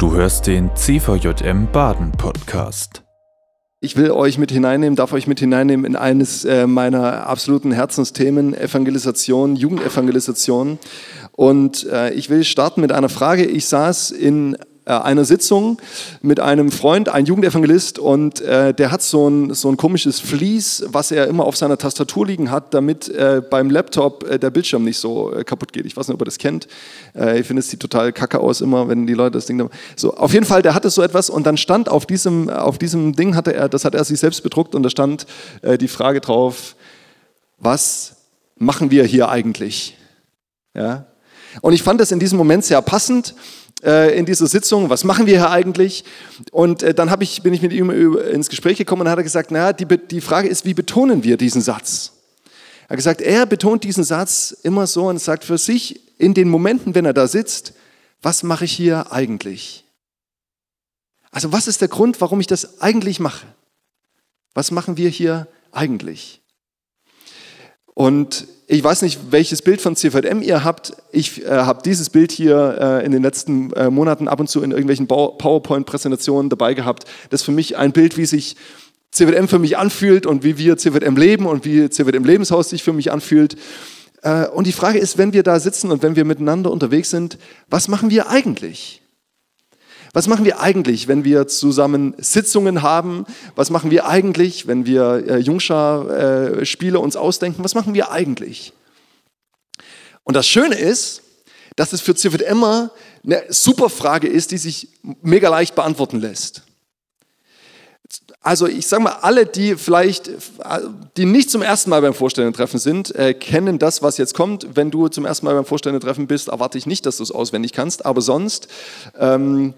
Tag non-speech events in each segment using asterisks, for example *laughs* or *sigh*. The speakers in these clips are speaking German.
Du hörst den CVJM Baden Podcast. Ich will euch mit hineinnehmen, darf euch mit hineinnehmen in eines äh, meiner absoluten Herzensthemen, Evangelisation, Jugendevangelisation. Und äh, ich will starten mit einer Frage. Ich saß in einer Sitzung mit einem Freund, ein Jugendevangelist, und äh, der hat so ein, so ein komisches Vlies, was er immer auf seiner Tastatur liegen hat, damit äh, beim Laptop äh, der Bildschirm nicht so äh, kaputt geht. Ich weiß nicht, ob ihr das kennt. Äh, ich finde, es sieht total kacke aus immer, wenn die Leute das Ding da. So, auf jeden Fall, der hatte so etwas und dann stand auf diesem, auf diesem Ding, hatte er, das hat er sich selbst bedruckt und da stand die Frage drauf, was machen wir hier eigentlich? Ja? Und ich fand das in diesem Moment sehr passend, äh, in dieser Sitzung, was machen wir hier eigentlich? Und äh, dann ich, bin ich mit ihm ins Gespräch gekommen und hat er gesagt, naja, die, die Frage ist, wie betonen wir diesen Satz? Er hat gesagt, er betont diesen Satz immer so und sagt für sich in den Momenten, wenn er da sitzt, was mache ich hier eigentlich? Also was ist der Grund, warum ich das eigentlich mache? Was machen wir hier eigentlich? Und ich weiß nicht, welches Bild von CVM ihr habt. Ich äh, habe dieses Bild hier äh, in den letzten äh, Monaten ab und zu in irgendwelchen PowerPoint-Präsentationen dabei gehabt. Das ist für mich ein Bild, wie sich CVM für mich anfühlt und wie wir CVM leben und wie CVM Lebenshaus sich für mich anfühlt. Äh, und die Frage ist, wenn wir da sitzen und wenn wir miteinander unterwegs sind, was machen wir eigentlich? Was machen wir eigentlich, wenn wir zusammen Sitzungen haben? Was machen wir eigentlich, wenn wir äh, Jungschar-Spiele äh, uns ausdenken? Was machen wir eigentlich? Und das Schöne ist, dass es für Zivit immer eine super Frage ist, die sich mega leicht beantworten lässt. Also ich sage mal, alle, die vielleicht, die nicht zum ersten Mal beim Vorstellendentreffen sind, äh, kennen das, was jetzt kommt. Wenn du zum ersten Mal beim Vorstellendentreffen bist, erwarte ich nicht, dass du es auswendig kannst. Aber sonst ähm,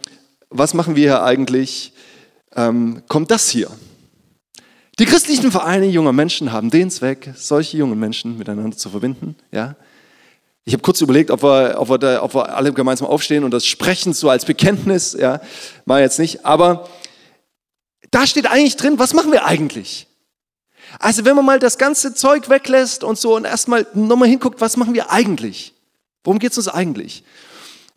was machen wir hier eigentlich, ähm, kommt das hier. Die christlichen Vereine junger Menschen haben den Zweck, solche jungen Menschen miteinander zu verbinden. Ja? Ich habe kurz überlegt, ob wir, ob, wir da, ob wir alle gemeinsam aufstehen und das sprechen so als Bekenntnis. Ja? Mal jetzt nicht. Aber da steht eigentlich drin, was machen wir eigentlich? Also wenn man mal das ganze Zeug weglässt und so und erstmal nochmal hinguckt, was machen wir eigentlich? Worum geht es uns eigentlich?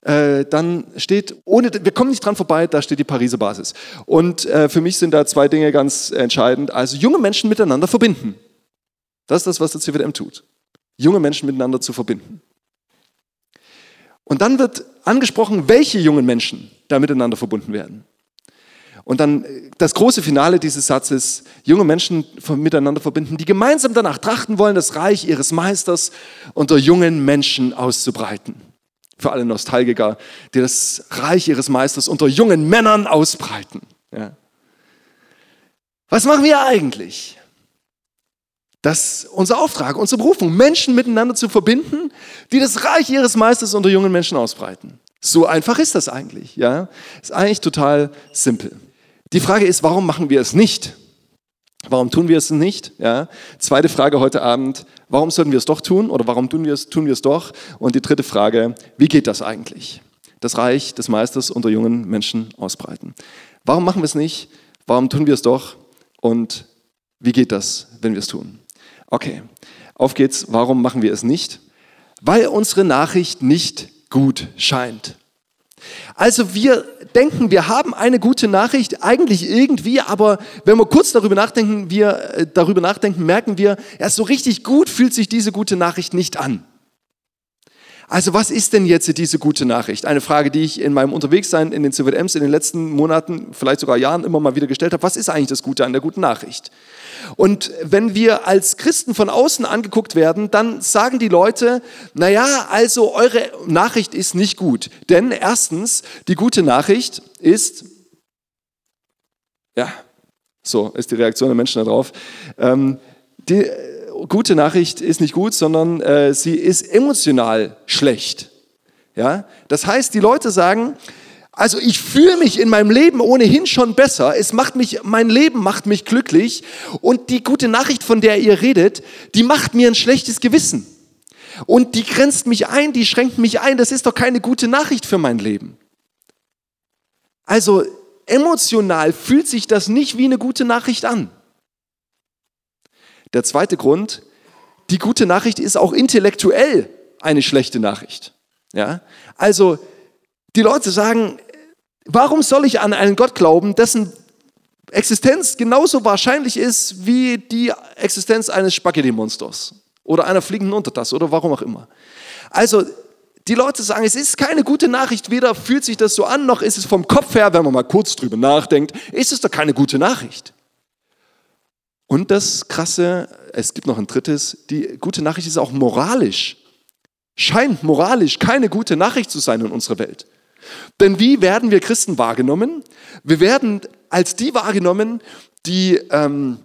Äh, dann steht, ohne, wir kommen nicht dran vorbei, da steht die Pariser Basis. Und äh, für mich sind da zwei Dinge ganz entscheidend. Also junge Menschen miteinander verbinden. Das ist das, was der CVM tut. Junge Menschen miteinander zu verbinden. Und dann wird angesprochen, welche jungen Menschen da miteinander verbunden werden. Und dann äh, das große Finale dieses Satzes, junge Menschen miteinander verbinden, die gemeinsam danach trachten wollen, das Reich ihres Meisters unter jungen Menschen auszubreiten für alle Nostalgiker, die das Reich ihres Meisters unter jungen Männern ausbreiten. Ja. Was machen wir eigentlich? Das ist unser Auftrag, unsere Berufung, Menschen miteinander zu verbinden, die das Reich ihres Meisters unter jungen Menschen ausbreiten. So einfach ist das eigentlich. Ja? Ist eigentlich total simpel. Die Frage ist, warum machen wir es nicht? Warum tun wir es nicht? Ja. Zweite Frage heute Abend, warum sollten wir es doch tun oder warum tun wir es, tun wir es doch? Und die dritte Frage, wie geht das eigentlich? Das Reich des Meisters unter jungen Menschen ausbreiten. Warum machen wir es nicht? Warum tun wir es doch? Und wie geht das, wenn wir es tun? Okay, auf geht's. Warum machen wir es nicht? Weil unsere Nachricht nicht gut scheint. Also wir denken, wir haben eine gute Nachricht, eigentlich irgendwie, aber wenn wir kurz darüber nachdenken, wir äh, darüber nachdenken, merken wir, erst so richtig gut fühlt sich diese gute Nachricht nicht an. Also was ist denn jetzt diese gute Nachricht? Eine Frage, die ich in meinem Unterwegssein in den CVMs in den letzten Monaten, vielleicht sogar Jahren immer mal wieder gestellt habe. Was ist eigentlich das Gute an der guten Nachricht? Und wenn wir als Christen von außen angeguckt werden, dann sagen die Leute, naja, also eure Nachricht ist nicht gut. Denn erstens, die gute Nachricht ist, ja, so ist die Reaktion der Menschen darauf, ähm, die, gute Nachricht ist nicht gut, sondern äh, sie ist emotional schlecht. Ja? Das heißt, die Leute sagen, also ich fühle mich in meinem Leben ohnehin schon besser. Es macht mich, mein Leben macht mich glücklich. Und die gute Nachricht, von der ihr redet, die macht mir ein schlechtes Gewissen. Und die grenzt mich ein, die schränkt mich ein. Das ist doch keine gute Nachricht für mein Leben. Also emotional fühlt sich das nicht wie eine gute Nachricht an. Der zweite Grund, die gute Nachricht ist auch intellektuell eine schlechte Nachricht. Ja? Also die Leute sagen, Warum soll ich an einen Gott glauben, dessen Existenz genauso wahrscheinlich ist wie die Existenz eines Spaghetti-Monsters oder einer fliegenden Untertasse oder warum auch immer? Also, die Leute sagen, es ist keine gute Nachricht, weder fühlt sich das so an, noch ist es vom Kopf her, wenn man mal kurz drüber nachdenkt, ist es doch keine gute Nachricht. Und das Krasse, es gibt noch ein drittes, die gute Nachricht ist auch moralisch. Scheint moralisch keine gute Nachricht zu sein in unserer Welt. Denn wie werden wir Christen wahrgenommen? Wir werden als die wahrgenommen, die ähm, äh,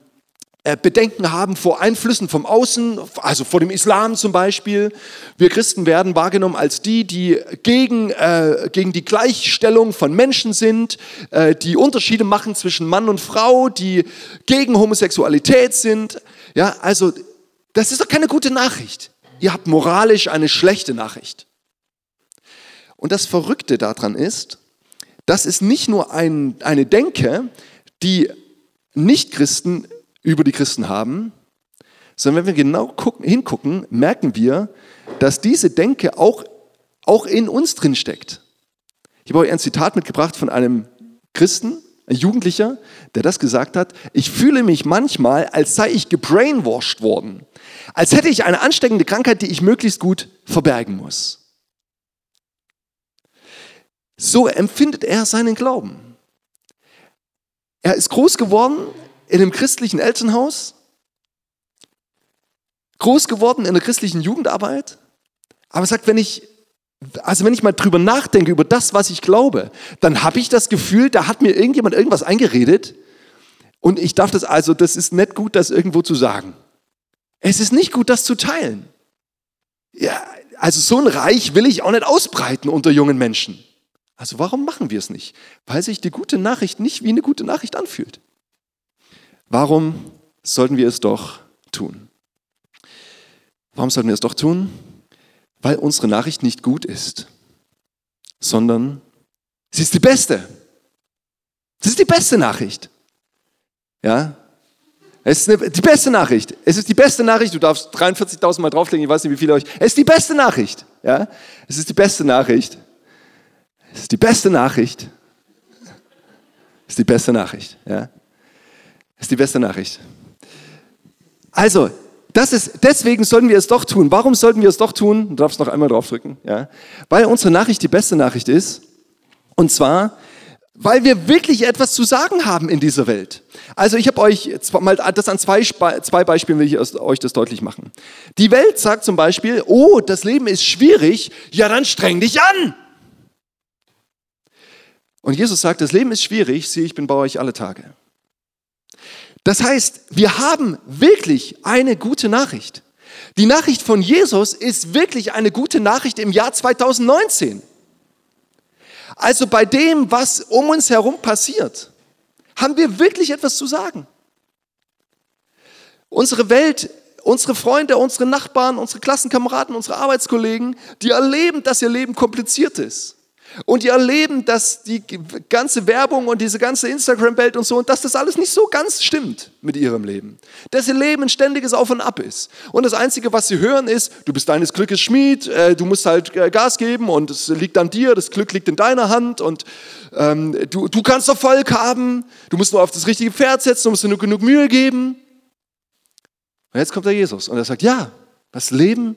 Bedenken haben vor Einflüssen vom Außen, also vor dem Islam zum Beispiel. Wir Christen werden wahrgenommen als die, die gegen, äh, gegen die Gleichstellung von Menschen sind, äh, die Unterschiede machen zwischen Mann und Frau, die gegen Homosexualität sind. Ja, also das ist doch keine gute Nachricht. Ihr habt moralisch eine schlechte Nachricht. Und das Verrückte daran ist, das ist nicht nur ein, eine Denke, die Nichtchristen über die Christen haben, sondern wenn wir genau gucken, hingucken, merken wir, dass diese Denke auch, auch in uns drin steckt. Ich habe euch ein Zitat mitgebracht von einem Christen, ein Jugendlicher, der das gesagt hat. Ich fühle mich manchmal, als sei ich gebrainwashed worden. Als hätte ich eine ansteckende Krankheit, die ich möglichst gut verbergen muss. So empfindet er seinen Glauben. Er ist groß geworden in einem christlichen Elternhaus, groß geworden in der christlichen Jugendarbeit, aber sagt, wenn ich, also wenn ich mal drüber nachdenke, über das, was ich glaube, dann habe ich das Gefühl, da hat mir irgendjemand irgendwas eingeredet und ich darf das, also das ist nicht gut, das irgendwo zu sagen. Es ist nicht gut, das zu teilen. Ja, also so ein Reich will ich auch nicht ausbreiten unter jungen Menschen. Also warum machen wir es nicht? Weil sich die gute Nachricht nicht wie eine gute Nachricht anfühlt. Warum sollten wir es doch tun? Warum sollten wir es doch tun? Weil unsere Nachricht nicht gut ist, sondern sie ist die beste. Das ist die beste Nachricht. Ja? Es ist eine, die beste Nachricht. Es ist die beste Nachricht. Du darfst 43.000 Mal drauflegen. Ich weiß nicht, wie viele euch. Es ist die beste Nachricht. Ja? Es ist die beste Nachricht. Das ist die beste Nachricht. Das ist die beste Nachricht. Ja? Das ist die beste Nachricht. Also, das ist, deswegen sollten wir es doch tun. Warum sollten wir es doch tun? Du darfst noch einmal draufdrücken. Ja? Weil unsere Nachricht die beste Nachricht ist. Und zwar, weil wir wirklich etwas zu sagen haben in dieser Welt. Also ich habe euch mal das an zwei, zwei Beispielen will ich euch das deutlich machen. Die Welt sagt zum Beispiel, oh, das Leben ist schwierig, ja dann streng dich an. Und Jesus sagt, das Leben ist schwierig, sieh, ich bin bei euch alle Tage. Das heißt, wir haben wirklich eine gute Nachricht. Die Nachricht von Jesus ist wirklich eine gute Nachricht im Jahr 2019. Also bei dem, was um uns herum passiert, haben wir wirklich etwas zu sagen. Unsere Welt, unsere Freunde, unsere Nachbarn, unsere Klassenkameraden, unsere Arbeitskollegen, die erleben, dass ihr Leben kompliziert ist. Und die erleben, dass die ganze Werbung und diese ganze Instagram-Welt und so, und dass das alles nicht so ganz stimmt mit ihrem Leben. Dass ihr Leben ein ständiges Auf und Ab ist. Und das Einzige, was sie hören, ist, du bist deines Glückes Schmied, äh, du musst halt äh, Gas geben und es liegt an dir, das Glück liegt in deiner Hand und ähm, du, du kannst Erfolg haben, du musst nur auf das richtige Pferd setzen, du musst dir nur genug Mühe geben. Und jetzt kommt der Jesus und er sagt, ja, das Leben,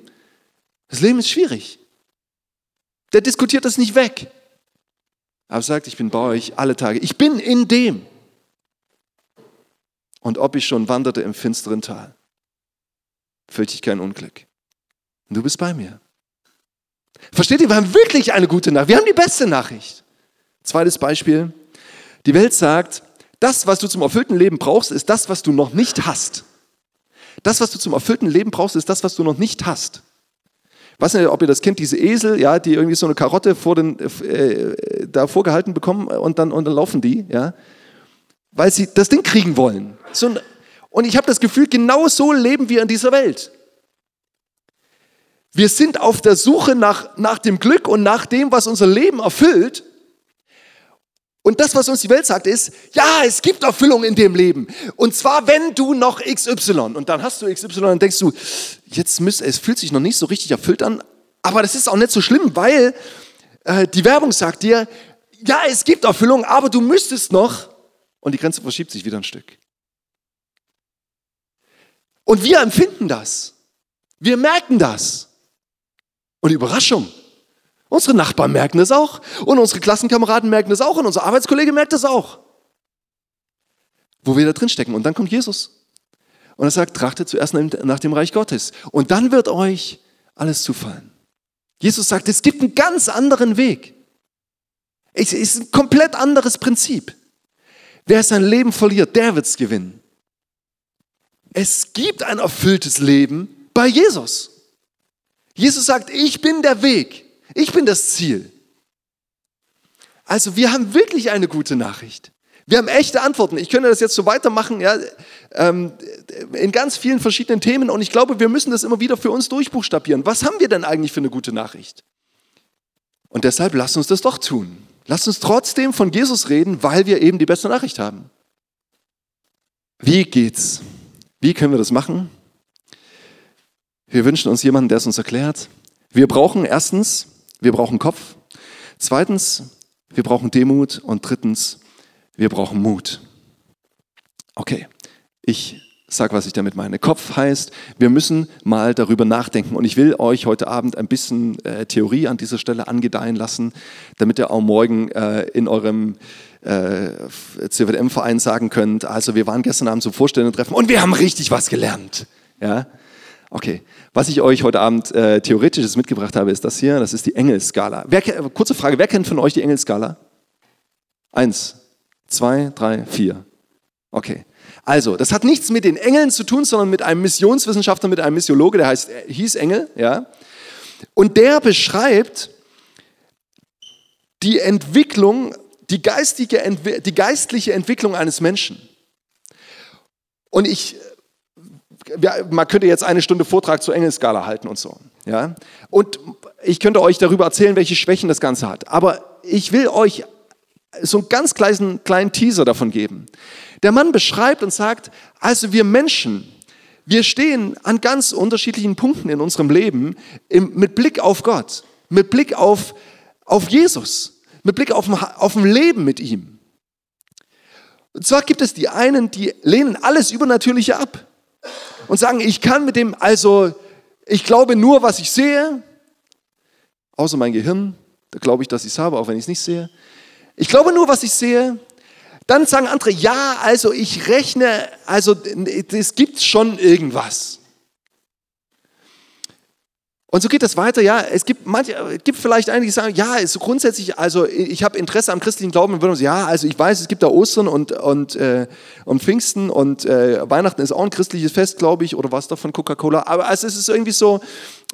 das Leben ist schwierig. Der diskutiert das nicht weg. Aber sagt, ich bin bei euch alle Tage. Ich bin in dem. Und ob ich schon wanderte im finsteren Tal, fürchte ich kein Unglück. Und du bist bei mir. Versteht ihr, wir haben wirklich eine gute Nachricht. Wir haben die beste Nachricht. Zweites Beispiel. Die Welt sagt, das, was du zum erfüllten Leben brauchst, ist das, was du noch nicht hast. Das, was du zum erfüllten Leben brauchst, ist das, was du noch nicht hast. Weiß nicht, ob ihr das kennt, diese Esel, ja, die irgendwie so eine Karotte vor den, äh, da vorgehalten bekommen und dann, und dann laufen die, ja, weil sie das Ding kriegen wollen. So, und ich habe das Gefühl, genau so leben wir in dieser Welt. Wir sind auf der Suche nach, nach dem Glück und nach dem, was unser Leben erfüllt. Und das, was uns die Welt sagt, ist, ja, es gibt Erfüllung in dem Leben. Und zwar, wenn du noch XY. Und dann hast du XY und denkst du, jetzt müsst, es fühlt sich noch nicht so richtig erfüllt an. Aber das ist auch nicht so schlimm, weil äh, die Werbung sagt dir, ja, es gibt Erfüllung, aber du müsstest noch. Und die Grenze verschiebt sich wieder ein Stück. Und wir empfinden das. Wir merken das. Und Überraschung. Unsere Nachbarn merken das auch. Und unsere Klassenkameraden merken das auch. Und unser Arbeitskollege merkt das auch. Wo wir da drin stecken. Und dann kommt Jesus. Und er sagt, trachtet zuerst nach dem Reich Gottes. Und dann wird euch alles zufallen. Jesus sagt, es gibt einen ganz anderen Weg. Es ist ein komplett anderes Prinzip. Wer sein Leben verliert, der wird es gewinnen. Es gibt ein erfülltes Leben bei Jesus. Jesus sagt, ich bin der Weg, ich bin das Ziel. Also wir haben wirklich eine gute Nachricht. Wir haben echte Antworten. Ich könnte das jetzt so weitermachen, ja, ähm, in ganz vielen verschiedenen Themen. Und ich glaube, wir müssen das immer wieder für uns durchbuchstabieren. Was haben wir denn eigentlich für eine gute Nachricht? Und deshalb lasst uns das doch tun. Lasst uns trotzdem von Jesus reden, weil wir eben die beste Nachricht haben. Wie geht's? Wie können wir das machen? Wir wünschen uns jemanden, der es uns erklärt. Wir brauchen erstens, wir brauchen Kopf. Zweitens, wir brauchen Demut. Und drittens, wir brauchen Mut. Okay, ich sage, was ich damit meine. Kopf heißt, wir müssen mal darüber nachdenken. Und ich will euch heute Abend ein bisschen äh, Theorie an dieser Stelle angedeihen lassen, damit ihr auch morgen äh, in eurem äh, CWM-Verein sagen könnt, also wir waren gestern Abend zum Vorstellenden-Treffen und wir haben richtig was gelernt. Ja? Okay, was ich euch heute Abend äh, theoretisches mitgebracht habe, ist das hier, das ist die Engelskala. Wer, kurze Frage, wer kennt von euch die Engelskala? Eins, zwei, drei, vier. Okay. Also, das hat nichts mit den Engeln zu tun, sondern mit einem Missionswissenschaftler, mit einem Missiologe, der heißt, hieß Engel, ja. Und der beschreibt die Entwicklung, die, geistige, die geistliche Entwicklung eines Menschen. Und ich, man könnte jetzt eine Stunde Vortrag zur Engelskala halten und so, ja. Und ich könnte euch darüber erzählen, welche Schwächen das Ganze hat. Aber ich will euch so einen ganz kleinen, kleinen Teaser davon geben. Der Mann beschreibt und sagt, also wir Menschen, wir stehen an ganz unterschiedlichen Punkten in unserem Leben im, mit Blick auf Gott, mit Blick auf, auf Jesus, mit Blick auf, auf ein Leben mit ihm. Und zwar gibt es die einen, die lehnen alles Übernatürliche ab und sagen, ich kann mit dem, also ich glaube nur, was ich sehe, außer mein Gehirn, da glaube ich, dass ich es habe, auch wenn ich es nicht sehe. Ich glaube nur, was ich sehe. Dann sagen andere, ja, also ich rechne, also es gibt schon irgendwas. Und so geht das weiter, ja. Es gibt, manche, es gibt vielleicht einige, die sagen, ja, ist grundsätzlich, also ich habe Interesse am christlichen Glauben und würde sagen, ja, also ich weiß, es gibt da Ostern und, und, äh, und Pfingsten und äh, Weihnachten ist auch ein christliches Fest, glaube ich, oder was da von Coca-Cola. Aber also es ist irgendwie so,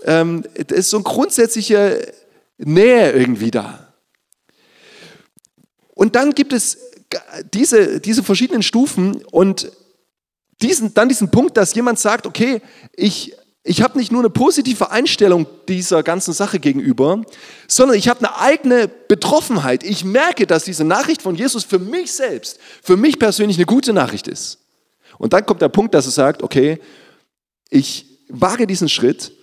ähm, es ist so eine grundsätzliche Nähe irgendwie da. Und dann gibt es diese, diese verschiedenen Stufen und diesen, dann diesen Punkt, dass jemand sagt, okay, ich, ich habe nicht nur eine positive Einstellung dieser ganzen Sache gegenüber, sondern ich habe eine eigene Betroffenheit. Ich merke, dass diese Nachricht von Jesus für mich selbst, für mich persönlich eine gute Nachricht ist. Und dann kommt der Punkt, dass er sagt, okay, ich wage diesen Schritt,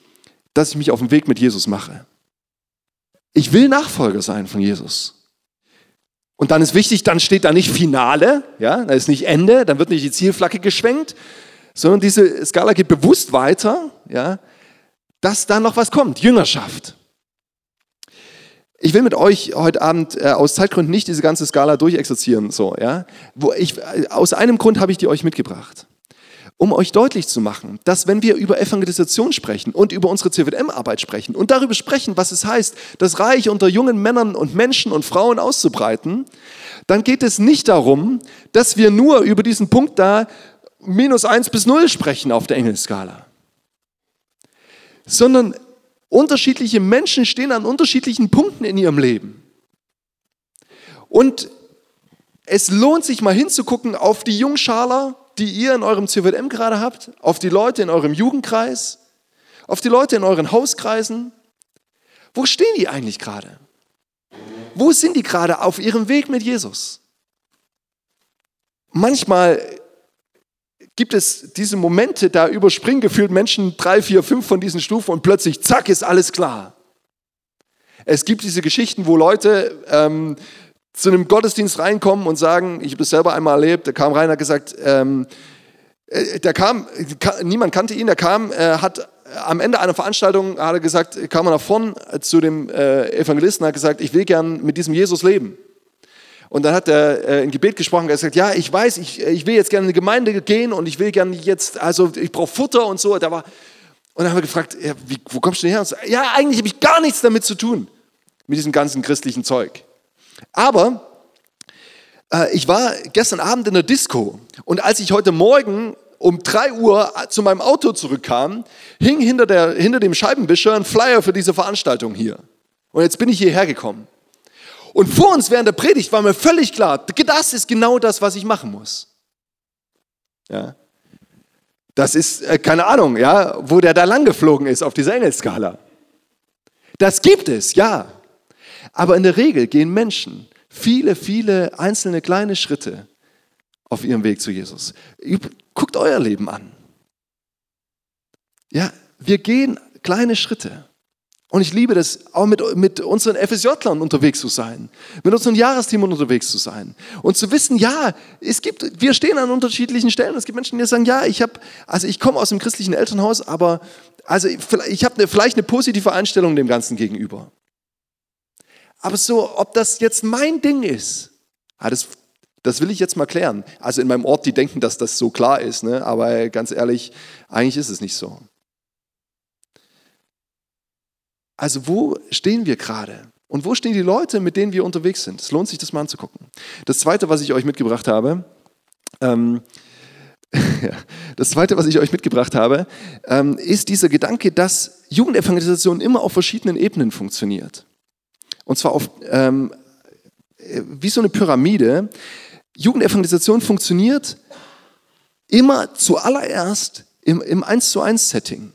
dass ich mich auf den Weg mit Jesus mache. Ich will Nachfolger sein von Jesus. Und dann ist wichtig, dann steht da nicht Finale, ja, da ist nicht Ende, dann wird nicht die Zielflagge geschwenkt, sondern diese Skala geht bewusst weiter, ja, dass da noch was kommt, Jüngerschaft. Ich will mit euch heute Abend äh, aus Zeitgründen nicht diese ganze Skala durchexerzieren, so, ja. Wo ich, äh, aus einem Grund habe ich die euch mitgebracht um euch deutlich zu machen, dass wenn wir über Evangelisation sprechen und über unsere CWM-Arbeit sprechen und darüber sprechen, was es heißt, das Reich unter jungen Männern und Menschen und Frauen auszubreiten, dann geht es nicht darum, dass wir nur über diesen Punkt da minus eins bis null sprechen auf der Engelskala, sondern unterschiedliche Menschen stehen an unterschiedlichen Punkten in ihrem Leben. Und es lohnt sich mal hinzugucken auf die Jungschaler die ihr in eurem CVM gerade habt, auf die Leute in eurem Jugendkreis, auf die Leute in euren Hauskreisen. Wo stehen die eigentlich gerade? Wo sind die gerade auf ihrem Weg mit Jesus? Manchmal gibt es diese Momente, da überspringen gefühlt Menschen drei, vier, fünf von diesen Stufen und plötzlich, zack, ist alles klar. Es gibt diese Geschichten, wo Leute ähm, zu einem Gottesdienst reinkommen und sagen, ich habe das selber einmal erlebt, da kam rein hat gesagt, ähm, äh, der kam, niemand kannte ihn, der kam, äh, hat am Ende einer Veranstaltung hat er gesagt, kam er nach vorn zu dem äh, Evangelisten hat gesagt, ich will gern mit diesem Jesus leben. Und dann hat er äh, ein Gebet gesprochen und gesagt, ja, ich weiß, ich, ich will jetzt gerne in die Gemeinde gehen und ich will gerne jetzt, also ich brauche Futter und so. Da war, und dann haben wir gefragt, ja, wie, wo kommst du denn her? So, ja, eigentlich habe ich gar nichts damit zu tun, mit diesem ganzen christlichen Zeug. Aber äh, ich war gestern Abend in der Disco und als ich heute Morgen um 3 Uhr zu meinem Auto zurückkam, hing hinter, der, hinter dem Scheibenwischer ein Flyer für diese Veranstaltung hier. Und jetzt bin ich hierher gekommen. Und vor uns während der Predigt war mir völlig klar, das ist genau das, was ich machen muss. Ja. Das ist, äh, keine Ahnung, ja, wo der da lang geflogen ist auf dieser Engelskala. Das gibt es, ja. Aber in der Regel gehen Menschen viele, viele einzelne kleine Schritte auf ihrem Weg zu Jesus. Guckt euer Leben an. Ja, wir gehen kleine Schritte. Und ich liebe das, auch mit, mit unseren FSJ-Lern unterwegs zu sein, mit unseren Jahresteamern unterwegs zu sein und zu wissen, ja, es gibt, wir stehen an unterschiedlichen Stellen. Es gibt Menschen, die sagen, ja, ich habe, also ich komme aus dem christlichen Elternhaus, aber also ich habe eine, vielleicht eine positive Einstellung dem Ganzen gegenüber. Aber so, ob das jetzt mein Ding ist, das, das will ich jetzt mal klären. Also in meinem Ort, die denken, dass das so klar ist, ne? aber ganz ehrlich, eigentlich ist es nicht so. Also wo stehen wir gerade? Und wo stehen die Leute, mit denen wir unterwegs sind? Es lohnt sich, das mal anzugucken. Das Zweite, was ich euch mitgebracht habe, ähm, *laughs* das Zweite, was ich euch mitgebracht habe, ähm, ist dieser Gedanke, dass Jugendevangelisation immer auf verschiedenen Ebenen funktioniert. Und zwar auf, ähm, wie so eine Pyramide. Jugendevangelisation funktioniert immer zuallererst im, im 1 zu 1 Setting.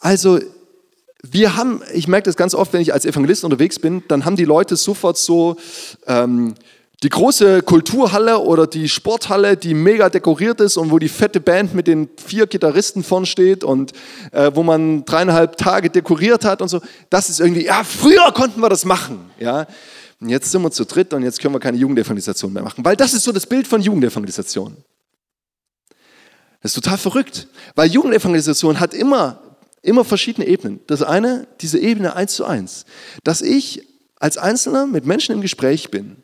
Also wir haben, ich merke das ganz oft, wenn ich als Evangelist unterwegs bin, dann haben die Leute sofort so ähm, die große Kulturhalle oder die Sporthalle, die mega dekoriert ist und wo die fette Band mit den vier Gitarristen vorn steht und äh, wo man dreieinhalb Tage dekoriert hat und so. Das ist irgendwie, ja, früher konnten wir das machen, ja. Und jetzt sind wir zu dritt und jetzt können wir keine Jugendevangelisation mehr machen, weil das ist so das Bild von Jugendevangelisation. Das ist total verrückt, weil Jugendevangelisation hat immer Immer verschiedene Ebenen. Das eine, diese Ebene eins zu eins, dass ich als Einzelner mit Menschen im Gespräch bin,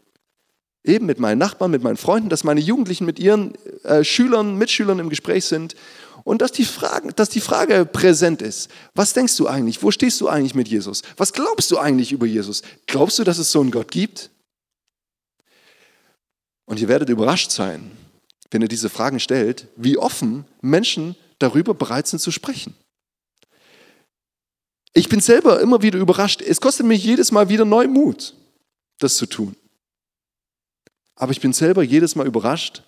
eben mit meinen Nachbarn, mit meinen Freunden, dass meine Jugendlichen mit ihren äh, Schülern, Mitschülern im Gespräch sind und dass die, Frage, dass die Frage präsent ist. Was denkst du eigentlich? Wo stehst du eigentlich mit Jesus? Was glaubst du eigentlich über Jesus? Glaubst du, dass es so einen Gott gibt? Und ihr werdet überrascht sein, wenn ihr diese Fragen stellt, wie offen Menschen darüber bereit sind zu sprechen. Ich bin selber immer wieder überrascht. Es kostet mich jedes Mal wieder neu Mut, das zu tun. Aber ich bin selber jedes Mal überrascht.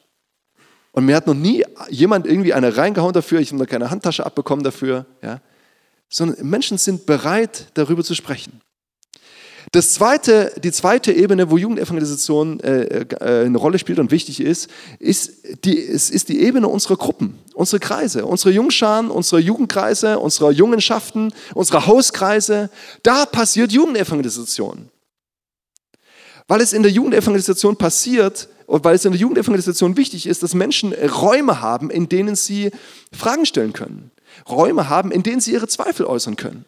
Und mir hat noch nie jemand irgendwie eine reingehauen dafür. Ich habe noch keine Handtasche abbekommen dafür. Ja. Sondern Menschen sind bereit, darüber zu sprechen. Das zweite, die zweite Ebene, wo Jugendevangelisation äh, äh, eine Rolle spielt und wichtig ist, ist die, ist, ist die Ebene unserer Gruppen, unsere Kreise, unsere Jungscharen, unsere Jugendkreise, unserer Jungenschaften, unsere Hauskreise. Da passiert Jugendevangelisation. Weil es in der Jugendevangelisation passiert und weil es in der Jugendevangelisation wichtig ist, dass Menschen Räume haben, in denen sie Fragen stellen können. Räume haben, in denen sie ihre Zweifel äußern können.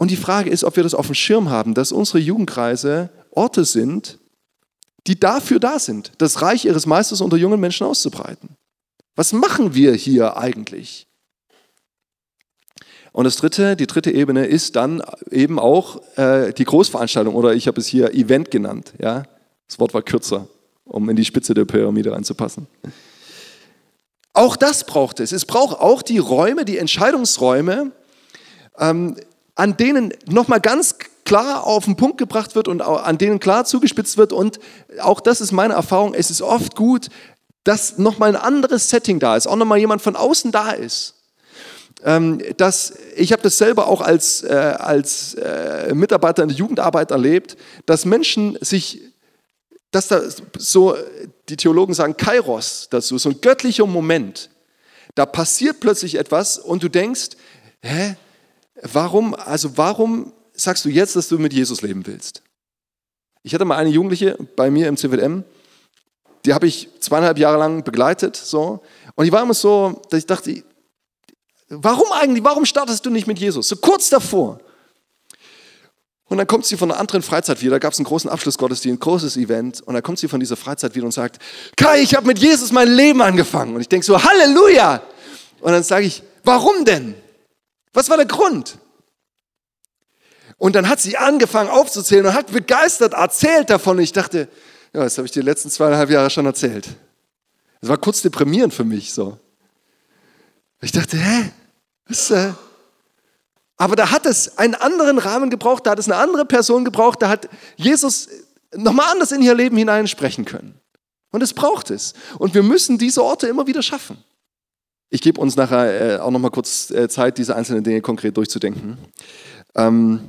Und die Frage ist, ob wir das auf dem Schirm haben, dass unsere Jugendkreise Orte sind, die dafür da sind, das Reich ihres Meisters unter jungen Menschen auszubreiten. Was machen wir hier eigentlich? Und das dritte, die dritte Ebene ist dann eben auch äh, die Großveranstaltung oder ich habe es hier Event genannt. Ja? Das Wort war kürzer, um in die Spitze der Pyramide reinzupassen. Auch das braucht es. Es braucht auch die Räume, die Entscheidungsräume, ähm, an denen nochmal ganz klar auf den Punkt gebracht wird und an denen klar zugespitzt wird. Und auch das ist meine Erfahrung, es ist oft gut, dass nochmal ein anderes Setting da ist, auch nochmal jemand von außen da ist. Ähm, dass, ich habe das selber auch als, äh, als äh, Mitarbeiter in der Jugendarbeit erlebt, dass Menschen sich, dass da so, die Theologen sagen Kairos dazu, so ein göttlicher Moment, da passiert plötzlich etwas und du denkst, hä, Warum, also warum sagst du jetzt, dass du mit Jesus leben willst? Ich hatte mal eine Jugendliche bei mir im CWM, die habe ich zweieinhalb Jahre lang begleitet, so. Und die war immer so, dass ich dachte, warum eigentlich, warum startest du nicht mit Jesus? So kurz davor. Und dann kommt sie von einer anderen Freizeit wieder, da gab es einen großen Abschlussgottesdienst, ein großes Event. Und dann kommt sie von dieser Freizeit wieder und sagt, Kai, ich habe mit Jesus mein Leben angefangen. Und ich denke so, Halleluja. Und dann sage ich, warum denn? Was war der Grund? Und dann hat sie angefangen aufzuzählen und hat begeistert erzählt davon. Ich dachte, ja, das habe ich die letzten zweieinhalb Jahre schon erzählt. Das war kurz deprimierend für mich so. Ich dachte, hä? Was, äh, aber da hat es einen anderen Rahmen gebraucht, da hat es eine andere Person gebraucht, da hat Jesus nochmal anders in ihr Leben hineinsprechen können. Und es braucht es. Und wir müssen diese Orte immer wieder schaffen. Ich gebe uns nachher äh, auch nochmal kurz äh, Zeit, diese einzelnen Dinge konkret durchzudenken. Ähm,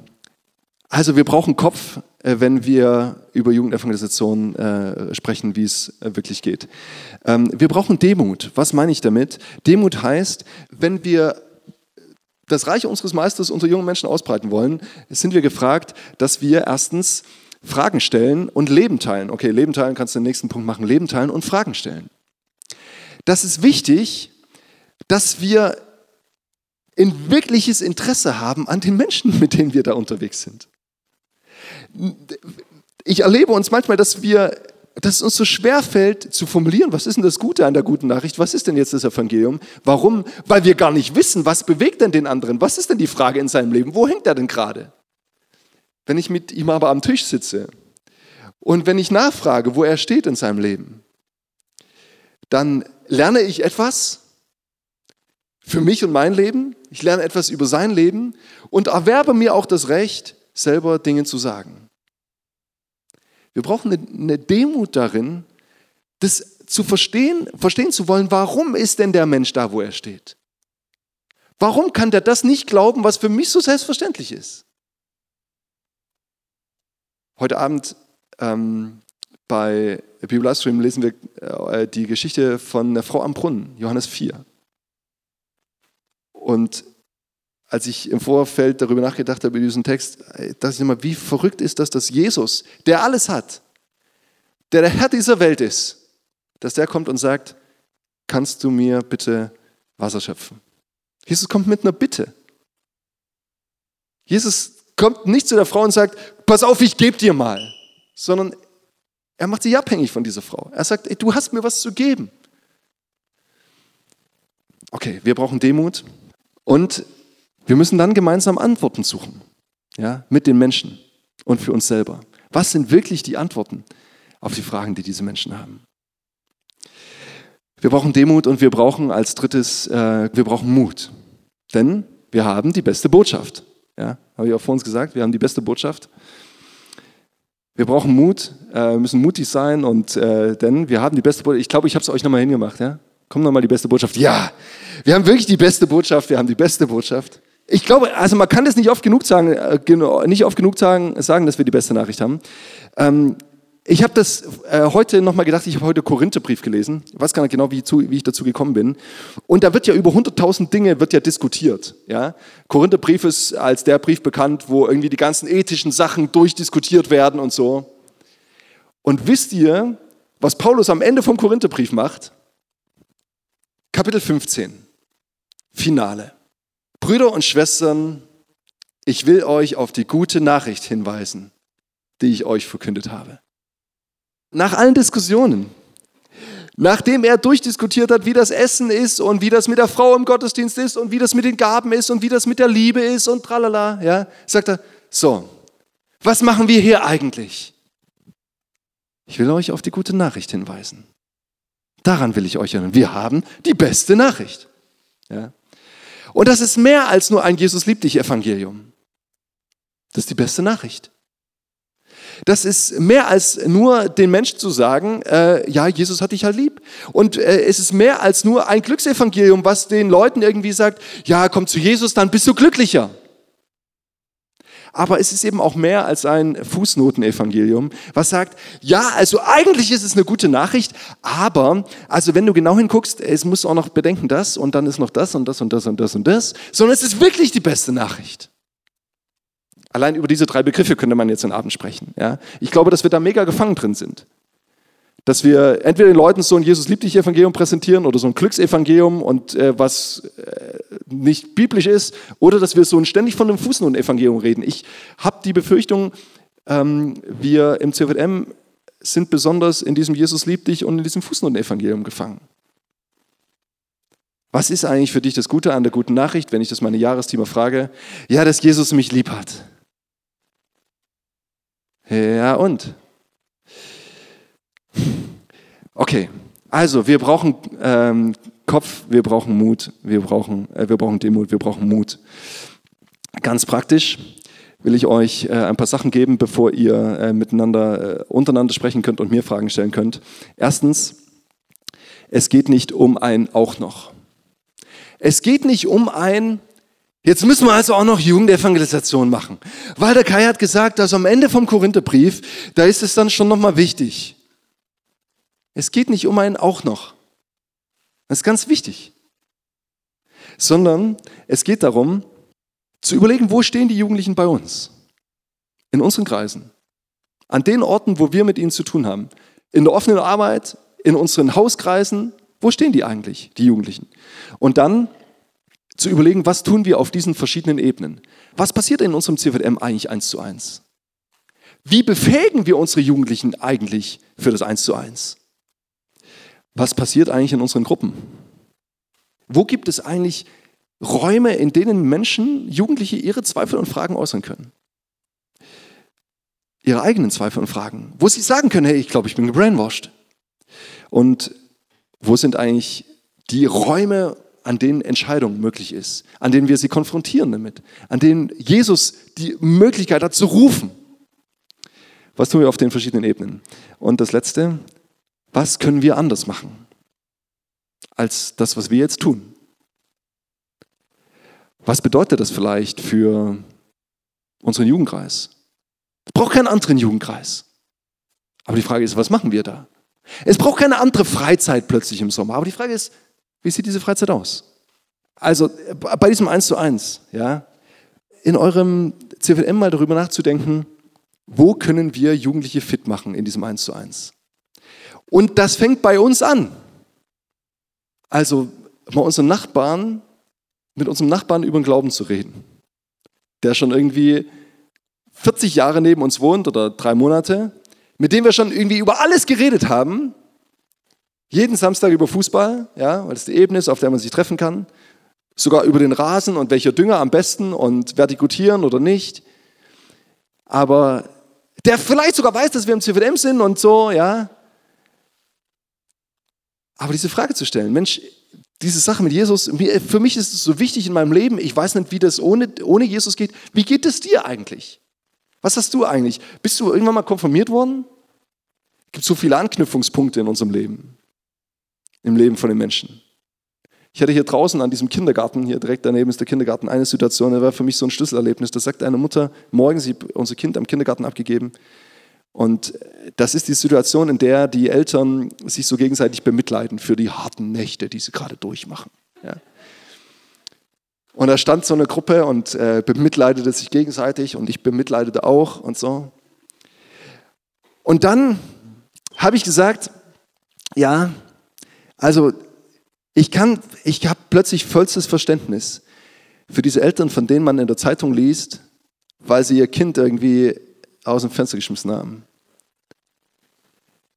also wir brauchen Kopf, äh, wenn wir über Jugendevangelisation äh, sprechen, wie es äh, wirklich geht. Ähm, wir brauchen Demut. Was meine ich damit? Demut heißt, wenn wir das Reich unseres Meisters unter jungen Menschen ausbreiten wollen, sind wir gefragt, dass wir erstens Fragen stellen und Leben teilen. Okay, Leben teilen kannst du den nächsten Punkt machen. Leben teilen und Fragen stellen. Das ist wichtig, dass wir ein wirkliches Interesse haben an den Menschen, mit denen wir da unterwegs sind. Ich erlebe uns manchmal, dass wir dass es uns so schwer fällt zu formulieren, was ist denn das Gute an der guten Nachricht? Was ist denn jetzt das Evangelium? Warum? Weil wir gar nicht wissen, was bewegt denn den anderen? Was ist denn die Frage in seinem Leben? Wo hängt er denn gerade? Wenn ich mit ihm aber am Tisch sitze und wenn ich nachfrage, wo er steht in seinem Leben, dann lerne ich etwas für mich und mein Leben, ich lerne etwas über sein Leben und erwerbe mir auch das Recht, selber Dinge zu sagen. Wir brauchen eine, Demut darin, das zu verstehen, verstehen zu wollen, warum ist denn der Mensch da, wo er steht? Warum kann der das nicht glauben, was für mich so selbstverständlich ist? Heute Abend ähm, bei Bibel Livestream lesen wir äh, die Geschichte von der Frau am Brunnen, Johannes 4. Und als ich im Vorfeld darüber nachgedacht habe, über diesen Text, dachte ich immer, wie verrückt ist das, dass Jesus, der alles hat, der der Herr dieser Welt ist, dass der kommt und sagt, kannst du mir bitte Wasser schöpfen? Jesus kommt mit einer Bitte. Jesus kommt nicht zu der Frau und sagt, pass auf, ich gebe dir mal, sondern er macht sie abhängig von dieser Frau. Er sagt, ey, du hast mir was zu geben. Okay, wir brauchen Demut und wir müssen dann gemeinsam Antworten suchen, ja, mit den Menschen und für uns selber. Was sind wirklich die Antworten auf die Fragen, die diese Menschen haben? Wir brauchen Demut und wir brauchen als drittes, äh, wir brauchen Mut. Denn wir haben die beste Botschaft. Ja, habe ich auch vor uns gesagt, wir haben die beste Botschaft. Wir brauchen Mut, äh, müssen mutig sein und äh, denn wir haben die beste Botschaft. Ich glaube, ich habe es euch nochmal hingemacht. Ja? Kommt nochmal die beste Botschaft. Ja, wir haben wirklich die beste Botschaft. Wir haben die beste Botschaft. Ich glaube, also man kann das nicht oft genug sagen, äh, nicht oft genug sagen, sagen, dass wir die beste Nachricht haben. Ähm, ich habe das äh, heute nochmal gedacht, ich habe heute Korintherbrief gelesen. Ich weiß gar nicht genau, wie, zu, wie ich dazu gekommen bin. Und da wird ja über 100.000 Dinge wird ja diskutiert. Ja? Korintherbrief ist als der Brief bekannt, wo irgendwie die ganzen ethischen Sachen durchdiskutiert werden und so. Und wisst ihr, was Paulus am Ende vom Korintherbrief macht? Kapitel 15. Finale. Brüder und Schwestern, ich will euch auf die gute Nachricht hinweisen, die ich euch verkündet habe. Nach allen Diskussionen, nachdem er durchdiskutiert hat, wie das Essen ist und wie das mit der Frau im Gottesdienst ist und wie das mit den Gaben ist und wie das mit der Liebe ist und tralala, ja, sagt er, so, was machen wir hier eigentlich? Ich will euch auf die gute Nachricht hinweisen. Daran will ich euch erinnern. Wir haben die beste Nachricht. Ja. Und das ist mehr als nur ein Jesus liebt dich Evangelium. Das ist die beste Nachricht. Das ist mehr als nur den Menschen zu sagen, äh, ja, Jesus hat dich halt lieb. Und äh, es ist mehr als nur ein Glücksevangelium, was den Leuten irgendwie sagt, ja, komm zu Jesus, dann bist du glücklicher. Aber es ist eben auch mehr als ein Fußnotenevangelium, was sagt, ja, also eigentlich ist es eine gute Nachricht, aber, also wenn du genau hinguckst, es muss auch noch bedenken das und dann ist noch das und das und das und das und das, sondern es ist wirklich die beste Nachricht. Allein über diese drei Begriffe könnte man jetzt den Abend sprechen. Ja? Ich glaube, dass wir da mega gefangen drin sind. Dass wir entweder den Leuten so ein Jesus liebt dich Evangelium präsentieren oder so ein Glücksevangelium und äh, was äh, nicht biblisch ist, oder dass wir so ständig von dem Fußnoten-Evangelium reden. Ich habe die Befürchtung, ähm, wir im CVM sind besonders in diesem Jesus liebt dich und in diesem Fußnoten-Evangelium gefangen. Was ist eigentlich für dich das Gute an der guten Nachricht, wenn ich das meine Jahresteamer frage? Ja, dass Jesus mich lieb hat. Ja, und? Okay, also wir brauchen ähm, Kopf, wir brauchen Mut, wir brauchen, äh, wir brauchen Demut, wir brauchen Mut. Ganz praktisch will ich euch äh, ein paar Sachen geben, bevor ihr äh, miteinander, äh, untereinander sprechen könnt und mir Fragen stellen könnt. Erstens, es geht nicht um ein auch noch. Es geht nicht um ein, jetzt müssen wir also auch noch Jugendevangelisation machen. Weil der Kai hat gesagt, dass am Ende vom Korintherbrief, da ist es dann schon nochmal wichtig. Es geht nicht um ein auch noch. Das ist ganz wichtig. Sondern es geht darum, zu überlegen, wo stehen die Jugendlichen bei uns? In unseren Kreisen. An den Orten, wo wir mit ihnen zu tun haben. In der offenen Arbeit, in unseren Hauskreisen, wo stehen die eigentlich, die Jugendlichen? Und dann zu überlegen, was tun wir auf diesen verschiedenen Ebenen? Was passiert in unserem CVM eigentlich eins zu eins? Wie befähigen wir unsere Jugendlichen eigentlich für das eins zu eins? Was passiert eigentlich in unseren Gruppen? Wo gibt es eigentlich Räume, in denen Menschen, Jugendliche ihre Zweifel und Fragen äußern können? Ihre eigenen Zweifel und Fragen. Wo sie sagen können, hey, ich glaube, ich bin gebrainwashed. Und wo sind eigentlich die Räume, an denen Entscheidung möglich ist, an denen wir sie konfrontieren damit, an denen Jesus die Möglichkeit hat zu rufen. Was tun wir auf den verschiedenen Ebenen? Und das Letzte, was können wir anders machen als das, was wir jetzt tun? Was bedeutet das vielleicht für unseren Jugendkreis? Es braucht keinen anderen Jugendkreis. Aber die Frage ist, was machen wir da? Es braucht keine andere Freizeit plötzlich im Sommer. Aber die Frage ist, wie sieht diese Freizeit aus? Also bei diesem 1 zu 1, ja, in eurem CVM mal darüber nachzudenken, wo können wir Jugendliche fit machen in diesem 1 zu 1? Und das fängt bei uns an. Also mal unseren Nachbarn, mit unserem Nachbarn über den Glauben zu reden, der schon irgendwie 40 Jahre neben uns wohnt oder drei Monate mit dem wir schon irgendwie über alles geredet haben. Jeden Samstag über Fußball, ja, weil es die Ebene ist, auf der man sich treffen kann. Sogar über den Rasen und welcher Dünger am besten und vertikutieren oder nicht. Aber der vielleicht sogar weiß, dass wir im CVM sind und so, ja. Aber diese Frage zu stellen, Mensch, diese Sache mit Jesus, für mich ist es so wichtig in meinem Leben, ich weiß nicht, wie das ohne, ohne Jesus geht. Wie geht es dir eigentlich? Was hast du eigentlich? Bist du irgendwann mal konfirmiert worden? Es gibt so viele Anknüpfungspunkte in unserem Leben, im Leben von den Menschen. Ich hatte hier draußen an diesem Kindergarten, hier direkt daneben ist der Kindergarten, eine Situation, das war für mich so ein Schlüsselerlebnis. Da sagte eine Mutter, morgen sie unser Kind am Kindergarten abgegeben. Und das ist die Situation, in der die Eltern sich so gegenseitig bemitleiden für die harten Nächte, die sie gerade durchmachen. Ja. Und da stand so eine Gruppe und äh, bemitleidete sich gegenseitig und ich bemitleidete auch und so. Und dann habe ich gesagt, ja, also ich kann, ich habe plötzlich vollstes Verständnis für diese Eltern, von denen man in der Zeitung liest, weil sie ihr Kind irgendwie aus dem Fenster geschmissen haben.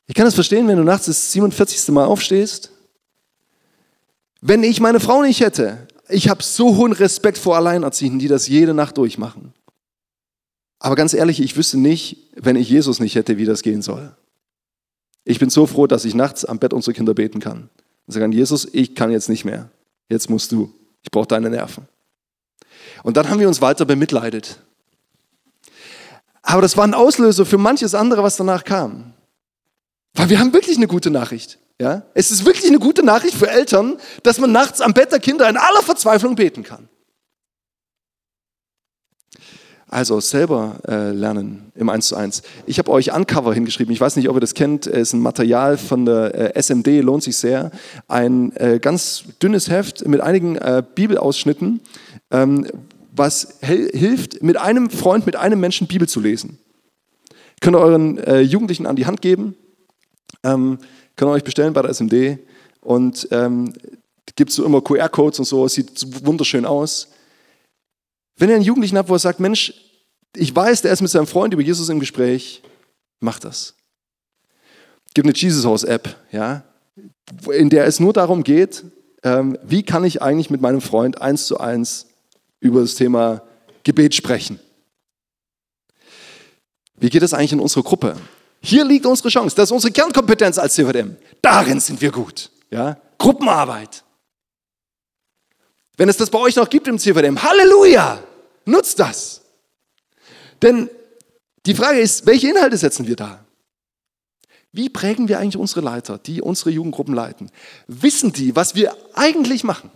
Ich kann das verstehen, wenn du nachts das 47. Mal aufstehst. Wenn ich meine Frau nicht hätte, ich habe so hohen Respekt vor Alleinerziehenden, die das jede Nacht durchmachen. Aber ganz ehrlich, ich wüsste nicht, wenn ich Jesus nicht hätte, wie das gehen soll. Ich bin so froh, dass ich nachts am Bett unsere Kinder beten kann. Und sagen, Jesus, ich kann jetzt nicht mehr. Jetzt musst du. Ich brauche deine Nerven. Und dann haben wir uns weiter bemitleidet. Aber das war ein Auslöser für manches andere, was danach kam. Weil wir haben wirklich eine gute Nachricht. Ja? Es ist wirklich eine gute Nachricht für Eltern, dass man nachts am Bett der Kinder in aller Verzweiflung beten kann. Also selber äh, lernen im 1 zu 1. Ich habe euch Uncover hingeschrieben. Ich weiß nicht, ob ihr das kennt. Es ist ein Material von der äh, SMD, lohnt sich sehr. Ein äh, ganz dünnes Heft mit einigen äh, Bibelausschnitten, ähm, was hilft, mit einem Freund, mit einem Menschen Bibel zu lesen. Könnt ihr euren äh, Jugendlichen an die Hand geben, ähm, könnt ihr euch bestellen bei der SMD und ähm, gibt so immer QR-Codes und so, sieht wunderschön aus. Wenn ihr einen Jugendlichen habt, wo er sagt, Mensch, ich weiß, der ist mit seinem Freund über Jesus im Gespräch, macht das. Gibt eine Jesus House App, ja, in der es nur darum geht, ähm, wie kann ich eigentlich mit meinem Freund eins zu eins über das Thema Gebet sprechen. Wie geht es eigentlich in unserer Gruppe? Hier liegt unsere Chance. Das ist unsere Kernkompetenz als CVDM. Darin sind wir gut. Ja? Gruppenarbeit. Wenn es das bei euch noch gibt im CVDM, Halleluja! Nutzt das. Denn die Frage ist, welche Inhalte setzen wir da? Wie prägen wir eigentlich unsere Leiter, die unsere Jugendgruppen leiten? Wissen die, was wir eigentlich machen?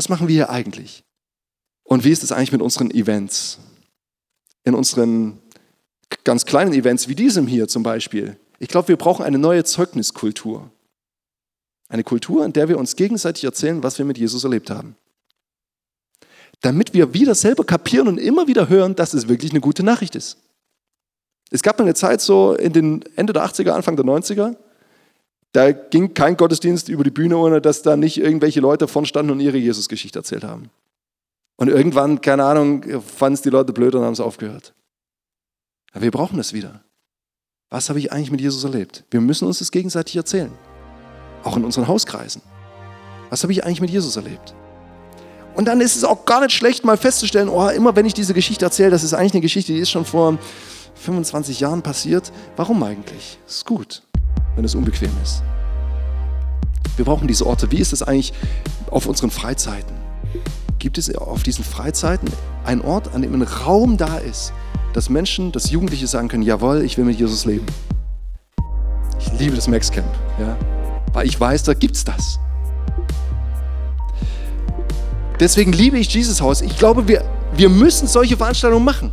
Was machen wir hier eigentlich? Und wie ist es eigentlich mit unseren Events? In unseren ganz kleinen Events wie diesem hier zum Beispiel. Ich glaube, wir brauchen eine neue Zeugniskultur. Eine Kultur, in der wir uns gegenseitig erzählen, was wir mit Jesus erlebt haben. Damit wir wieder selber kapieren und immer wieder hören, dass es wirklich eine gute Nachricht ist. Es gab eine Zeit so in den Ende der 80er, Anfang der 90er, da ging kein Gottesdienst über die Bühne, ohne dass da nicht irgendwelche Leute vorn standen und ihre Jesusgeschichte erzählt haben. Und irgendwann, keine Ahnung, fanden es die Leute blöd und haben es aufgehört. Aber wir brauchen es wieder. Was habe ich eigentlich mit Jesus erlebt? Wir müssen uns das gegenseitig erzählen. Auch in unseren Hauskreisen. Was habe ich eigentlich mit Jesus erlebt? Und dann ist es auch gar nicht schlecht, mal festzustellen, oh, immer wenn ich diese Geschichte erzähle, das ist eigentlich eine Geschichte, die ist schon vor 25 Jahren passiert. Warum eigentlich? Ist gut wenn es unbequem ist. Wir brauchen diese Orte. Wie ist es eigentlich auf unseren Freizeiten? Gibt es auf diesen Freizeiten einen Ort, an dem ein Raum da ist, dass Menschen, dass Jugendliche sagen können, jawohl, ich will mit Jesus leben. Ich liebe das Max Camp, ja, weil ich weiß, da gibt es das. Deswegen liebe ich Jesus Haus. Ich glaube, wir, wir müssen solche Veranstaltungen machen.